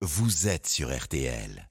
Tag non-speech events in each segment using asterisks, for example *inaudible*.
vous êtes sur RTL.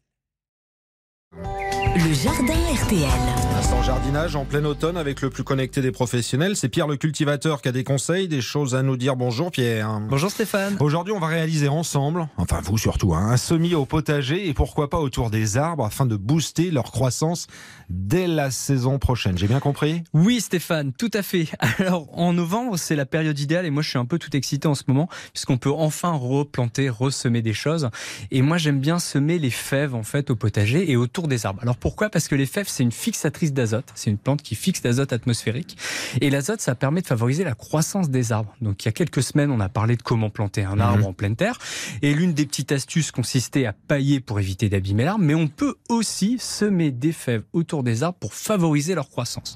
Le jardin RTL. Instant jardinage en plein automne avec le plus connecté des professionnels. C'est Pierre le cultivateur qui a des conseils, des choses à nous dire. Bonjour Pierre. Bonjour Stéphane. Aujourd'hui, on va réaliser ensemble, enfin vous surtout, hein, un semis au potager et pourquoi pas autour des arbres afin de booster leur croissance dès la saison prochaine. J'ai bien compris? Oui Stéphane, tout à fait. *laughs* Alors en novembre, c'est la période idéale et moi je suis un peu tout excité en ce moment puisqu'on peut enfin replanter, ressemer des choses. Et moi j'aime bien semer les fèves en fait au potager et autour des arbres. Alors pourquoi Parce que les fèves c'est une fixatrice d'azote. C'est une plante qui fixe l'azote atmosphérique et l'azote ça permet de favoriser la croissance des arbres. Donc il y a quelques semaines on a parlé de comment planter un arbre Mhm. en pleine terre et l'une des petites astuces consistait à pailler pour éviter d'abîmer l'arbre, mais on peut aussi semer des fèves autour des arbres pour favoriser leur croissance.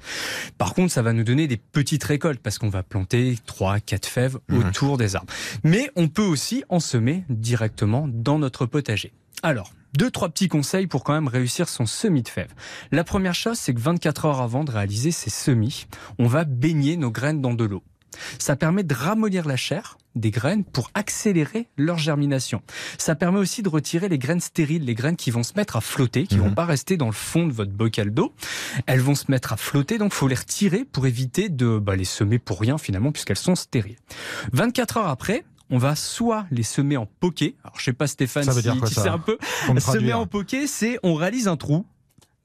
Par contre, ça va nous donner des petites récoltes parce qu'on va planter 3 4 fèves Mhm. autour des arbres. Mais on peut aussi en semer directement dans notre potager. Alors, deux, trois petits conseils pour quand même réussir son semis de fèves. La première chose, c'est que 24 heures avant de réaliser ces semis, on va baigner nos graines dans de l'eau. Ça permet de ramollir la chair des graines pour accélérer leur germination. Ça permet aussi de retirer les graines stériles, les graines qui vont se mettre à flotter, qui Mhm. vont pas rester dans le fond de votre bocal d'eau. Elles vont se mettre à flotter, donc faut les retirer pour éviter de bah, les semer pour rien finalement, puisqu'elles sont stériles. 24 heures après, on va soit les semer en poquet. Alors je sais pas Stéphane Ça veut si dire quoi, tu ça un peu. Semer en poquet, c'est on réalise un trou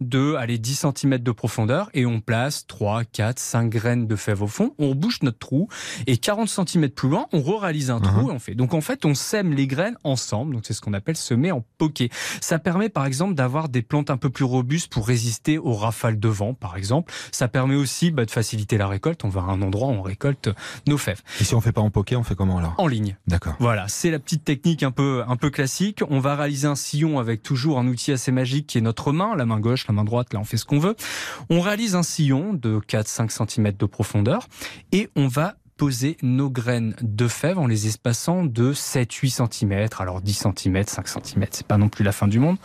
de allez, 10 cm de profondeur et on place 3, 4, 5 graines de fèves au fond. On bouche notre trou et 40 cm plus loin, on réalise un trou Mhm. et on fait. Donc en fait, on sème les graines ensemble. Donc c'est ce qu'on appelle semer en poquet. Ça permet par exemple d'avoir des plantes un peu plus robustes pour résister aux rafales de vent, par exemple. Ça permet aussi bah, de faciliter la récolte. On va à un endroit où on récolte nos fèves Et si on fait pas en poké, on fait comment alors? En ligne. D'accord. Voilà, c'est la petite technique un peu, un peu classique. On va réaliser un sillon avec toujours un outil assez magique qui est notre main, la main gauche, la main droite, là on fait ce qu'on veut. On réalise un sillon de 4-5 cm de profondeur et on va poser nos graines de fèves en les espaçant de 7-8 cm, alors 10 cm, 5 cm, c'est pas non plus la fin du monde.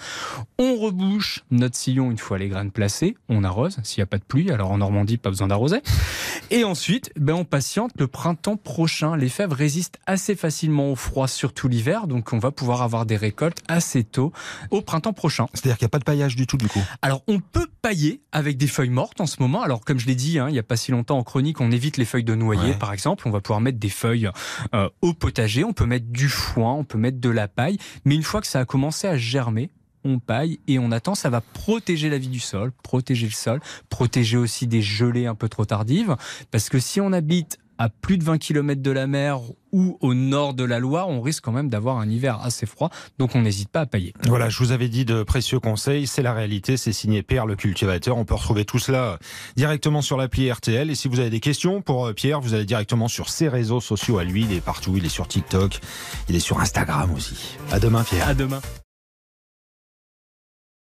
On rebouche notre sillon une fois les graines placées, on arrose s'il n'y a pas de pluie, alors en Normandie pas besoin d'arroser. Et ensuite, ben, on patiente le printemps prochain. Les fèves résistent assez facilement au froid, surtout l'hiver, donc on va pouvoir avoir des récoltes assez tôt au printemps prochain. C'est-à-dire qu'il n'y a pas de paillage du tout du coup? Alors on peut pailler avec des feuilles mortes en ce moment. Alors comme je l'ai dit, hein, il n'y a pas si longtemps en chronique, on évite les feuilles de noyer Ouais. par exemple. On va pouvoir mettre des feuilles euh, au potager, on peut mettre du foin, on peut mettre de la paille. Mais une fois que ça a commencé à germer, on paille et on attend, ça va protéger la vie du sol, protéger le sol, protéger aussi des gelées un peu trop tardives. Parce que si on habite à plus de 20 km de la mer ou au nord de la Loire, on risque quand même d'avoir un hiver assez froid. Donc on n'hésite pas à pailler. Voilà, je vous avais dit de précieux conseils, c'est la réalité, c'est signé Pierre le cultivateur. On peut retrouver tout cela directement sur l'appli RTL. Et si vous avez des questions pour euh, Pierre, vous allez directement sur ses réseaux sociaux à lui. Il est partout, il est sur TikTok, il est sur Instagram aussi. À demain Pierre. À demain.